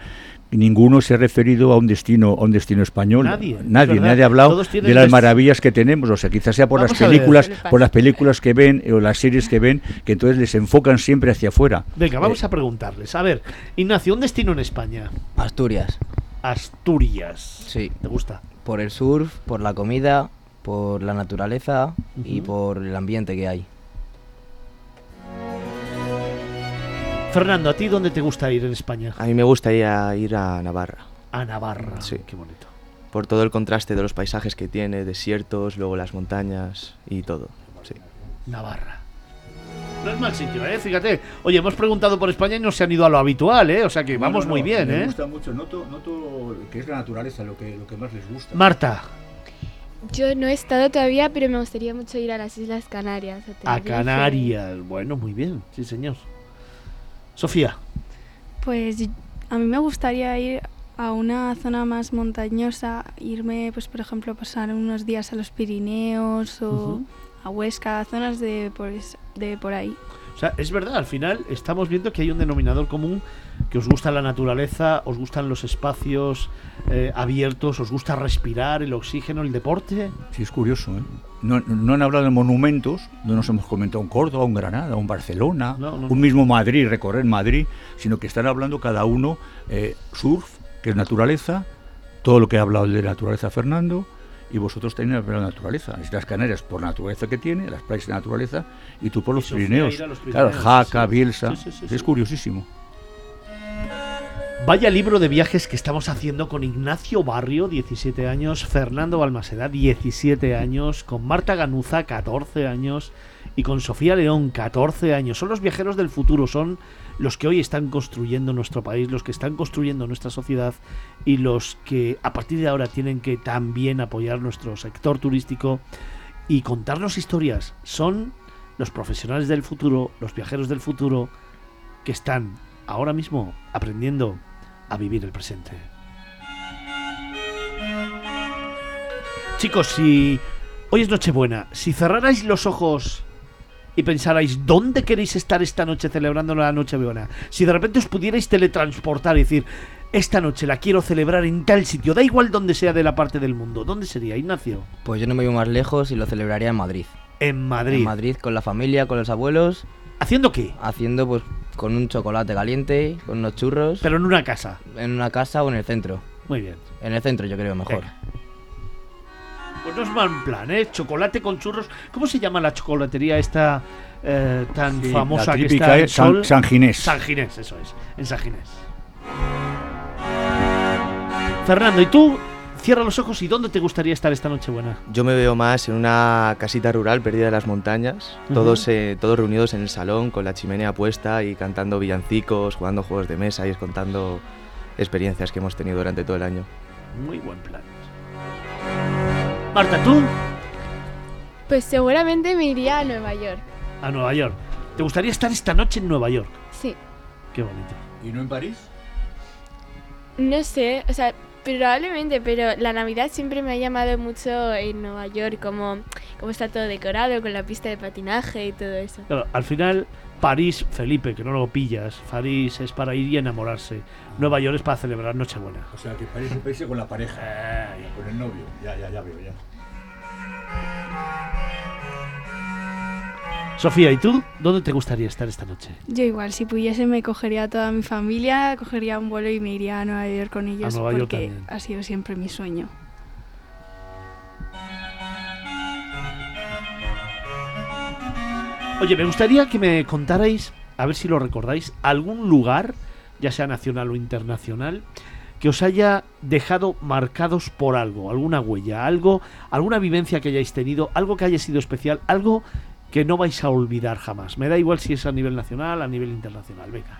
y ninguno se ha referido a un destino a un destino español. Nadie, nadie, ha hablado de las maravillas que tenemos, o sea, quizás sea por Vamos las películas, ¿Qué le por las películas que ven eh, o las series que ven, que entonces les enfocan siempre hacia afuera. Venga, vamos Eh, a preguntarles. A ver, Ignacio, un destino en España. Asturias, Asturias. sí. ¿Te gusta? Por el surf, por la comida, por la naturaleza y por el ambiente que hay. Fernando, ¿a ti dónde te gusta ir en España? A mí me gustaría ir a Navarra, A Navarra. Sí. Qué bonito. por todo el contraste de los paisajes que tiene, desiertos, luego las montañas y todo. Sí. Navarra. No es mal sitio, ¿eh? Fíjate. Oye, hemos preguntado por España y no se han ido a lo habitual, ¿eh? O sea que vamos muy bien, me ¿eh? gusta mucho, noto, noto que es la naturaleza lo que, lo que más les gusta. Marta, Yo no he estado todavía, pero me gustaría mucho ir a las Islas Canarias. a Tenerife. Canarias. Bueno, muy bien. Sí, señor. Sofía, Pues a mí me gustaría ir a una zona más montañosa, irme, pues por ejemplo, pasar unos días a los Pirineos o a Huesca, zonas de por, es- de por ahí. o sea, es verdad, al final estamos viendo que hay un denominador común, que os gusta la naturaleza, os gustan los espacios eh, abiertos, os gusta respirar, el oxígeno, el deporte. Sí, es curioso, ¿eh? No, no han hablado de monumentos, no nos hemos comentado un Córdoba, un Granada, un Barcelona, No, no, un mismo Madrid, recorrer Madrid, sino que están hablando cada uno eh, surf, que es naturaleza, todo lo que ha hablado de naturaleza Fernando, y vosotros tenéis de naturaleza. Las Canarias por naturaleza que tiene, las playas de naturaleza, y tú por los Pirineos. los Claro, Pirineos, Jaca, sí. Bielsa, Sí, sí, sí, es sí. curiosísimo. Vaya libro de viajes que estamos haciendo con Ignacio Barrio, 17 años, Fernando Balmaseda, 17 años, con Marta Ganuza, 14 años, y con Sofía León, 14 años. Son los viajeros del futuro, son los que hoy están construyendo nuestro país, los que están construyendo nuestra sociedad y los que a partir de ahora tienen que también apoyar nuestro sector turístico y contarnos historias. Son los profesionales del futuro, los viajeros del futuro, que están ahora mismo aprendiendo a vivir el presente. Chicos, si hoy es Nochebuena, si cerrarais los ojos y pensarais dónde queréis estar esta noche celebrando la Nochebuena, si de repente os pudierais teletransportar y decir, esta noche la quiero celebrar en tal sitio, da igual donde sea de la parte del mundo, ¿dónde sería, Ignacio? Pues yo no me voy más lejos y lo celebraría en Madrid. En Madrid. En Madrid con la familia, con los abuelos, ¿Haciendo qué? haciendo pues con un chocolate caliente, con unos churros, Pero en una casa. en una casa o en el centro. Muy bien. En el centro yo creo mejor. Venga. Pues no es mal plan, ¿eh? Chocolate con churros. ¿Cómo se llama la chocolatería esta eh, tan Sí, famosa la que típica está en es San- Sol? San Ginés. San Ginés, eso es. En San Ginés. Fernando, ¿y tú? Cierra los ojos y ¿dónde te gustaría estar esta noche buena? Yo me veo más en una casita rural perdida en las montañas, todos, eh, todos reunidos en el salón con la chimenea puesta y cantando villancicos, jugando juegos de mesa y contando experiencias que hemos tenido durante todo el año. Muy buen plan. Marta, ¿tú? Pues seguramente me iría a Nueva York. A Nueva York. ¿Te gustaría estar esta noche en Nueva York? Sí. Qué bonito. ¿Y no en París? No sé, o sea, probablemente, pero la Navidad siempre me ha llamado mucho en Nueva York, como, como está todo decorado, con la pista de patinaje y todo eso. Claro, al final, París, Felipe, que no lo pillas. París es para ir y enamorarse. Nueva York es para celebrar Nochebuena. O sea, que París es un país con la pareja, con el novio. Ya, ya, ya veo, ya. Sofía, ¿y tú? ¿Dónde te gustaría estar esta noche? Yo igual, si pudiese me cogería a toda mi familia, cogería un vuelo y me iría a Nueva York con ellos porque también. ha sido siempre mi sueño. Oye, me gustaría que me contarais, a ver si lo recordáis, algún lugar, ya sea nacional o internacional, que os haya dejado marcados por algo, alguna huella, algo, alguna vivencia que hayáis tenido, algo que haya sido especial, algo que no vais a olvidar jamás. Me da igual si es a nivel nacional, a nivel internacional. Venga.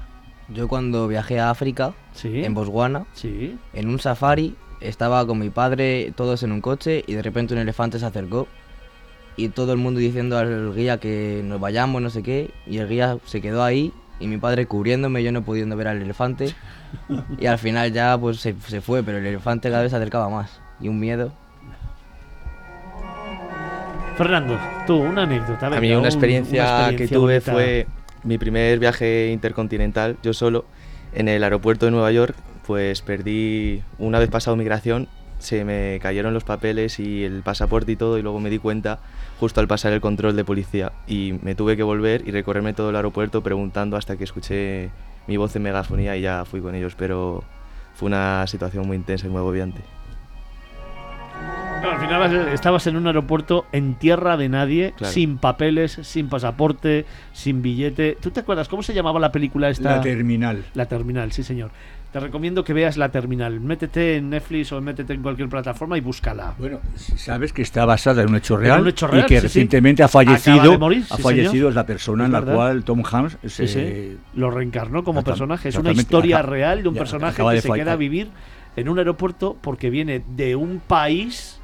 Yo cuando viajé a África, Sí. en Botswana, Sí. en un safari, estaba con mi padre, todos en un coche, y de repente un elefante se acercó. Y todo el mundo diciendo al guía que nos vayamos, no sé qué. Y el guía se quedó ahí, y mi padre cubriéndome, yo no pudiendo ver al elefante. <laughs> Y al final ya pues se, se fue, pero el elefante cada vez se acercaba más. Y un miedo. Fernando, tú, una anécdota. A venga, mí un- una experiencia, que experiencia tuve bonita. fue mi primer viaje intercontinental, yo solo, en el aeropuerto de Nueva York, pues perdí, una vez pasado migración, se me cayeron los papeles y el pasaporte y todo, y luego me di cuenta justo al pasar el control de policía, y me tuve que volver y recorrerme todo el aeropuerto preguntando hasta que escuché mi voz en megafonía y ya fui con ellos, pero fue una situación muy intensa y muy agobiante. Al final estabas en un aeropuerto en tierra de nadie, Claro. sin papeles, sin pasaporte, sin billete. ¿Tú te acuerdas cómo se llamaba la película esta? La terminal. La Terminal, sí señor. Te recomiendo que veas La Terminal. Métete en Netflix o métete en cualquier plataforma y búscala. Bueno, sabes que está basada en un hecho real, un hecho real, y que sí, sí. recientemente ha Acaba fallecido, de morir, ha sí, fallecido señor. es la persona Es en la verdad. cual Tom Hanks se, Sí, sí. Lo reencarnó como personaje. Es una historia real de un ya, personaje que de se queda a vivir en un aeropuerto porque viene de un país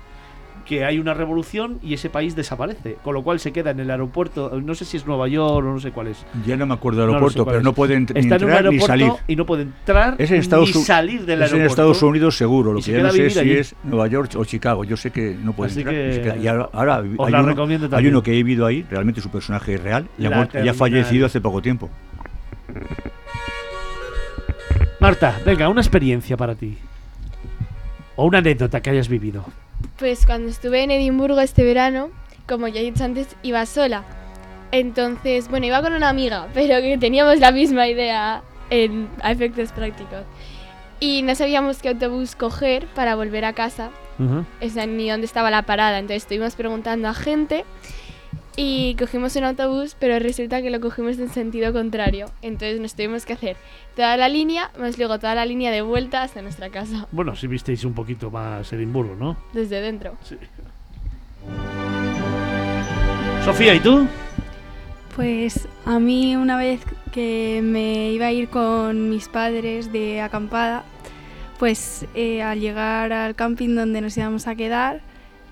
que hay una revolución y ese país desaparece. Con lo cual se queda en el aeropuerto. No sé si es Nueva York o no sé cuál es. ya no me acuerdo del aeropuerto, pero es. no puede en un entrar ni aeropuerto salir. y no puede entrar Es en Estados, ni salir del es en aeropuerto. Estados Unidos seguro, lo que ya no sé si allí. es Nueva York o Chicago. Yo sé que no puede Así entrar. que y ahora, ahora hay, uno, hay uno que he vivido ahí, realmente su personaje es real y ha, y ha fallecido hace poco tiempo. Marta, venga, una experiencia para ti. O una anécdota que hayas vivido. Pues cuando estuve en Edimburgo este verano, como ya he dicho antes, iba sola. Entonces, bueno, iba con una amiga, <laughs> pero que teníamos la misma idea en, a efectos prácticos. Y no sabíamos qué autobús coger para volver a casa, Ujú. o sea, ni dónde estaba la parada. Entonces estuvimos preguntando a gente y cogimos un autobús, pero resulta que lo cogimos en sentido contrario. Entonces nos tuvimos que hacer toda la línea, más luego toda la línea de vuelta hasta nuestra casa, Bueno, si visteis un poquito más Edimburgo, ¿no? desde dentro. Sofía, ¿y tú? Pues a mí una vez que me iba a ir con mis padres de acampada, pues eh, al llegar al camping donde nos íbamos a quedar,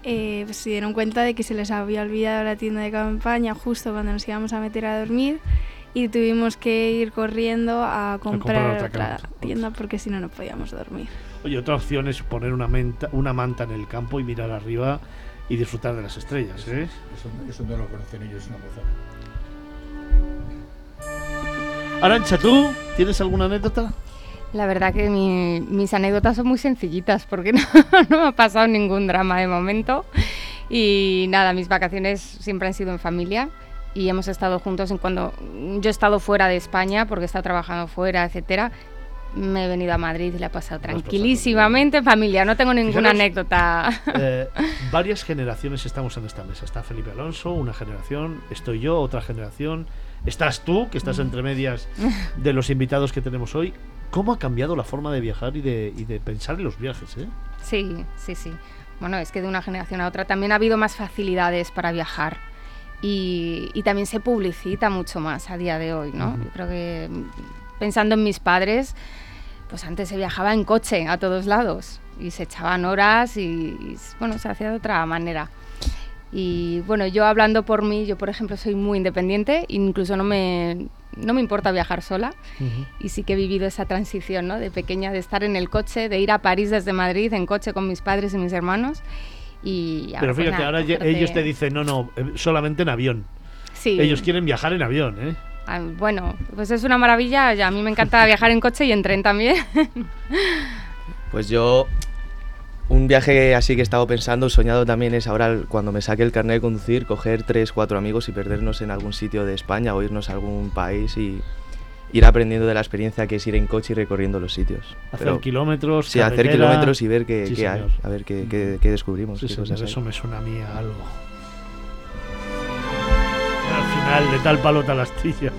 eh, pues se dieron cuenta de que se les había olvidado la tienda de campaña justo cuando nos íbamos a meter a dormir y tuvimos que ir corriendo a comprar, comprar otra tienda porque si no, no podíamos dormir. Oye, otra opción es poner una, menta- una manta en el campo y mirar arriba y disfrutar de las estrellas, ¿eh? Eso, no lo conocen ellos, es una cosa. Arancha, ¿tú tienes alguna anécdota? La verdad que mi- mis anécdotas son muy sencillitas porque <laughs> no, no me ha pasado ningún drama de momento. Y nada, mis vacaciones siempre han sido en familia y hemos estado juntos en cuando yo he estado fuera de España porque he estado trabajando fuera, etcétera. Me he venido a Madrid y la he pasado tranquilísimamente en familia. No tengo ninguna Fijaros, anécdota. Eh, <laughs> varias generaciones estamos en esta mesa. Está Felipe Alonso, una generación, estoy yo, otra generación, estás tú, que estás entre medias de los invitados que tenemos hoy. ¿Cómo ha cambiado la forma de viajar y de, y de pensar en los viajes? ¿eh? Sí, sí, sí. Bueno, es que de una generación a otra también ha habido más facilidades para viajar y, y también se publicita mucho más a día de hoy, ¿no? Ujú. Yo creo que pensando en mis padres, pues antes se viajaba en coche a todos lados y se echaban horas y, y, bueno, se hacía de otra manera. Y bueno, yo hablando por mí, yo por ejemplo soy muy independiente, incluso no me, no me importa viajar sola y sí que he vivido esa transición, ¿no? De pequeña, de estar en el coche, de ir a París desde Madrid en coche con mis padres y mis hermanos. Y ahora, Pero pues fíjate, nada, ahora cogerte- ellos te dicen, no, no, eh, solamente en avión. Sí. Ellos quieren viajar en avión, ¿eh? Ah, Bueno, pues es una maravilla. A mí me encanta viajar en coche y en tren también. <laughs> Pues yo, un viaje así que he estado pensando, soñado también es ahora cuando me saque el carnet de conducir, coger tres, cuatro amigos y perdernos en algún sitio de España o irnos a algún país y ir aprendiendo de la experiencia que es ir en coche y recorriendo los sitios. Hacer Pero- kilómetros. sí, hacer kilómetros y ver qué, Sí, qué hay, a ver qué, qué- qué descubrimos. Sí, qué señor, cosas hay. eso me suena a mí a algo. Al tal, de tal palo tal astilla.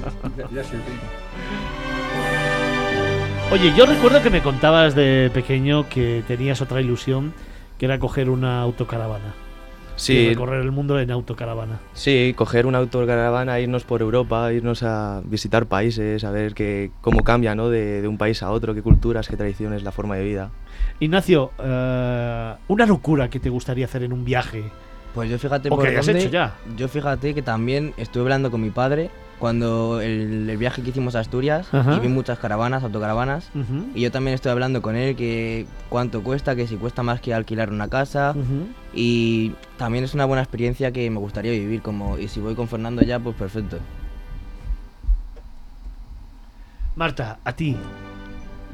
Oye, yo recuerdo que me contabas de pequeño que tenías otra ilusión, que era coger una autocaravana. Y Sí, recorrer el mundo en autocaravana. sí, coger una autocaravana, irnos por Europa, irnos a visitar países, a ver qué, cómo cambia ¿no? de, de un país a otro, qué culturas, qué tradiciones, la forma de vida. Ignacio, eh, una locura que te gustaría hacer en un viaje. Pues yo fíjate O por que hayas dónde- hecho ya. Yo fíjate que también estuve hablando con mi padre cuando el, el viaje que hicimos a Asturias Ajá. y vi muchas caravanas, autocaravanas. Y yo también estoy hablando con él que cuánto cuesta, que si cuesta más que alquilar una casa. Y también es una buena experiencia que me gustaría vivir. como Y si voy con Fernando ya, pues perfecto. Marta, a ti,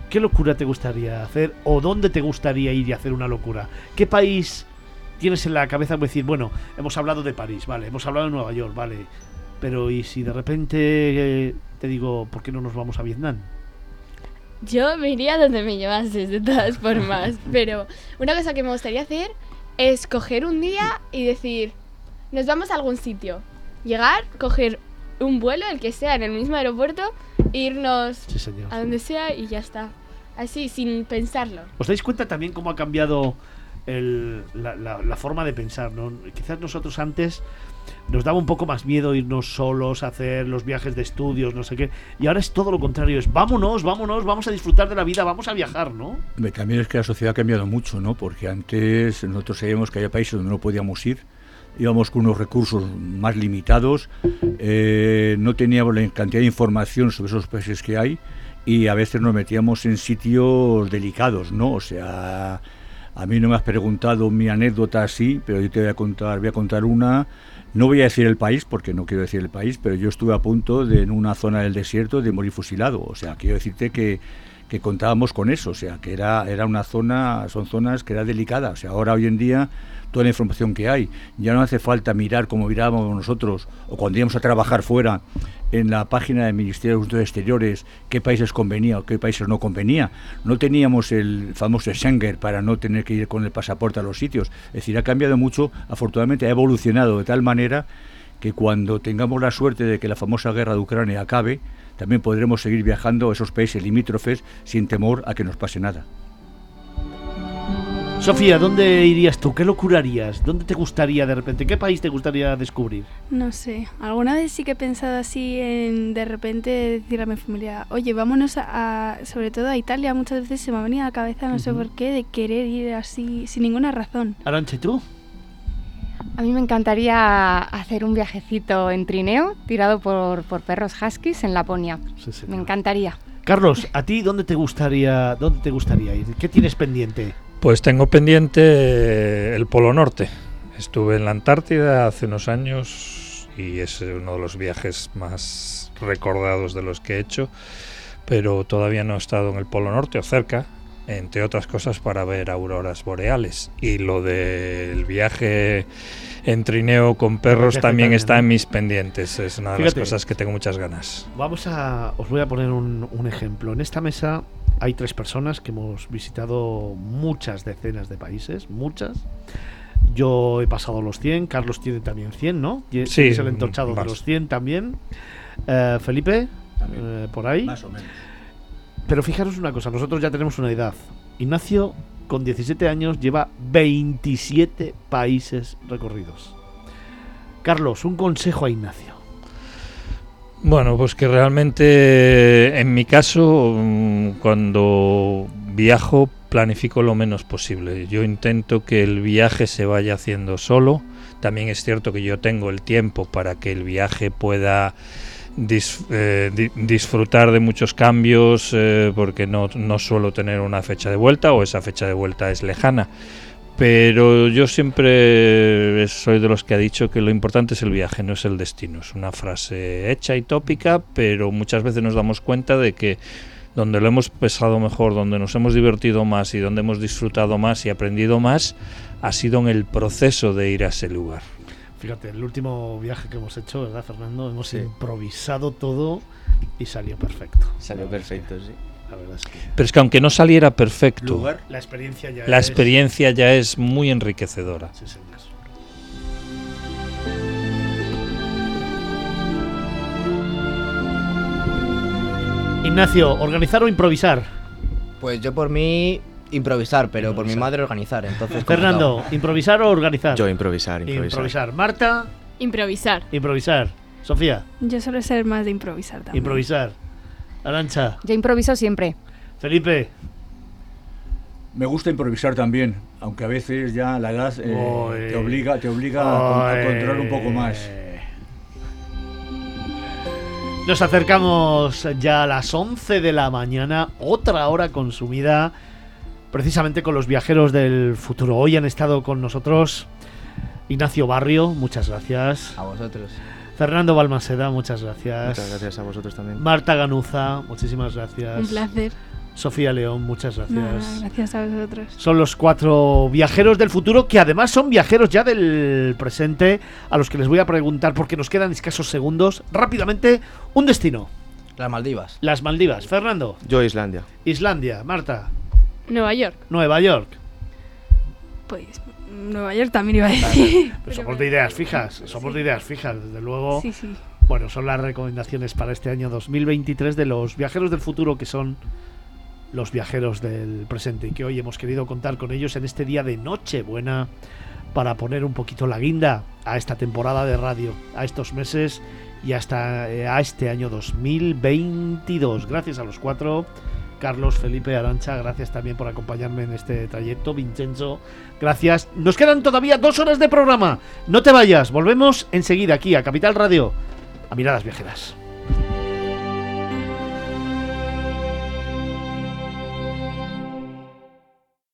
¿qué locura te gustaría hacer o dónde te gustaría ir y hacer una locura? ¿Qué país tienes en la cabeza para decir, bueno, hemos hablado de París, vale, hemos hablado de Nueva York, vale, pero ¿y si de repente eh, te digo, ¿por qué no nos vamos a Vietnam? Yo me iría donde me llevases, de todas formas. <laughs> Pero una cosa que me gustaría hacer es coger un día y decir, nos vamos a algún sitio. Llegar, coger un vuelo, el que sea, en el mismo aeropuerto, e irnos Sí, a donde sea y ya está. Así, sin pensarlo. ¿Os dais cuenta también cómo ha cambiado el- la, la- la forma de pensar? ¿no? Quizás nosotros antes nos daba un poco más miedo irnos solos a hacer los viajes de estudios, no sé qué. Y ahora es todo lo contrario, es vámonos, vámonos, vamos a disfrutar de la vida, vamos a viajar, ¿no? También es que la sociedad ha cambiado mucho, ¿no? Porque antes nosotros sabíamos que había países donde no podíamos ir, íbamos con unos recursos más limitados, eh, no teníamos la cantidad de información sobre esos países que hay y a veces nos metíamos en sitios delicados, ¿no? O sea, a mí no me has preguntado mi anécdota así, pero yo te voy a contar, voy a contar una. No voy a decir el país, porque no quiero decir el país, pero yo estuve a punto de, en una zona del desierto, de morir fusilado. O sea, quiero decirte que, que contábamos con eso, o sea, que era, era una zona, son zonas que era delicada. O sea, ahora hoy en día toda la información que hay, ya no hace falta mirar como mirábamos nosotros, o cuando íbamos a trabajar fuera, en la página del Ministerio de Asuntos Exteriores, qué países convenía o qué países no convenía. No teníamos el famoso Schengen para no tener que ir con el pasaporte a los sitios. Es decir, ha cambiado mucho, afortunadamente ha evolucionado de tal manera que cuando tengamos la suerte de que la famosa guerra de Ucrania acabe, también podremos seguir viajando a esos países limítrofes sin temor a que nos pase nada. Sofía, ¿dónde irías tú? ¿Qué locura harías? ¿Dónde te gustaría de repente? ¿Qué país te gustaría descubrir? No sé, alguna vez sí que he pensado así en de repente decir a mi familia, oye, vámonos a, a- sobre todo a Italia, muchas veces se me ha venido a la cabeza, no sé por qué, de querer ir así sin ninguna razón. Aranche, ¿tú? A mí me encantaría hacer un viajecito en trineo tirado por, por perros huskies en Laponia. Me encantaría. Carlos, ¿a ti dónde te gustaría, dónde te gustaría ir? ¿Qué tienes pendiente? Pues tengo pendiente eh, el Polo Norte. Estuve en la Antártida hace unos años y es uno de los viajes más recordados de los que he hecho, pero todavía no he estado en el Polo Norte o cerca, entre otras cosas para ver auroras boreales. Y lo del viaje en trineo con perros también también, está en mis pendientes. Es una de Fíjate. las cosas que tengo muchas ganas. Vamos a, os voy a poner un, un ejemplo. En esta mesa hay tres personas que hemos visitado muchas decenas de países, muchas. Yo he pasado los 100, Carlos tiene también 100, ¿no? Sí, es el entorchado de los 100 también. Eh, Felipe, eh, por ahí. Más o menos. Pero fijaros una cosa, nosotros ya tenemos una edad. Ignacio, con 17 años, lleva 27 países recorridos. Carlos, un consejo a Ignacio. Bueno, pues que realmente en mi caso, mm, cuando viajo, planifico lo menos posible. Yo intento que el viaje se vaya haciendo solo. También es cierto que yo tengo el tiempo para que el viaje pueda eh, di- disfrutar de muchos cambios eh, porque no, no suelo tener una fecha de vuelta o esa fecha de vuelta es lejana. Pero yo siempre soy de los que ha dicho que lo importante es el viaje, no es el destino. Es una frase hecha y tópica, pero muchas veces nos damos cuenta de que donde lo hemos pesado mejor, donde nos hemos divertido más y donde hemos disfrutado más y aprendido más, ha sido en el proceso de ir a ese lugar. Fíjate, el último viaje que hemos hecho, ¿verdad, Fernando? Hemos improvisado todo y salió perfecto. Salió perfecto, sí. La verdad es que... Pero es que aunque no saliera perfecto, Lugar, la, experiencia ya, la es... experiencia ya es muy enriquecedora. Sí, señor. Ignacio, ¿organizar o improvisar? Pues yo por mí improvisar, pero por mi madre organizar. Entonces, Fernando, complicado. ¿improvisar o organizar? Yo improvisar, improvisar. Improvisar. Marta, Improvisar. improvisar. Sofía, Yo suelo ser más de improvisar también. improvisar. Arancha, Yo improviso siempre. Felipe, Me gusta improvisar también, aunque a veces ya la edad eh, te obliga, te obliga a, a controlar un poco más. Nos acercamos ya a las 11 de la mañana, otra hora consumida precisamente con los viajeros del futuro. Hoy han estado con nosotros Ignacio Barrio, muchas gracias. A vosotros. Fernando Balmaseda, muchas gracias. Muchas gracias a vosotros también. Marta Ganuza, muchísimas gracias. Un placer. Sofía León, muchas gracias. Nada, gracias a vosotros. Son los cuatro viajeros del futuro que además son viajeros ya del presente a los que les voy a preguntar porque nos quedan escasos segundos. Rápidamente, un destino. Las Maldivas. Las Maldivas. Fernando. Yo Islandia. Islandia. Marta. Nueva York. Nueva York. Pues Nueva York también iba a decir. <laughs> Pero somos de ideas fijas. Somos de ideas fijas, desde luego. Sí, sí. Bueno, son las recomendaciones para este año 2023 de los viajeros del futuro que son los viajeros del presente y que hoy hemos querido contar con ellos en este día de Nochebuena para poner un poquito la guinda a esta temporada de radio, a estos meses y hasta eh, a este año 2022. Gracias a los cuatro. Carlos, Felipe, Arancha, gracias también por acompañarme en este trayecto. Vincenzo, gracias. Nos quedan todavía dos horas de programa. No te vayas, volvemos enseguida aquí a Capital Radio, a Miradas Viajeras.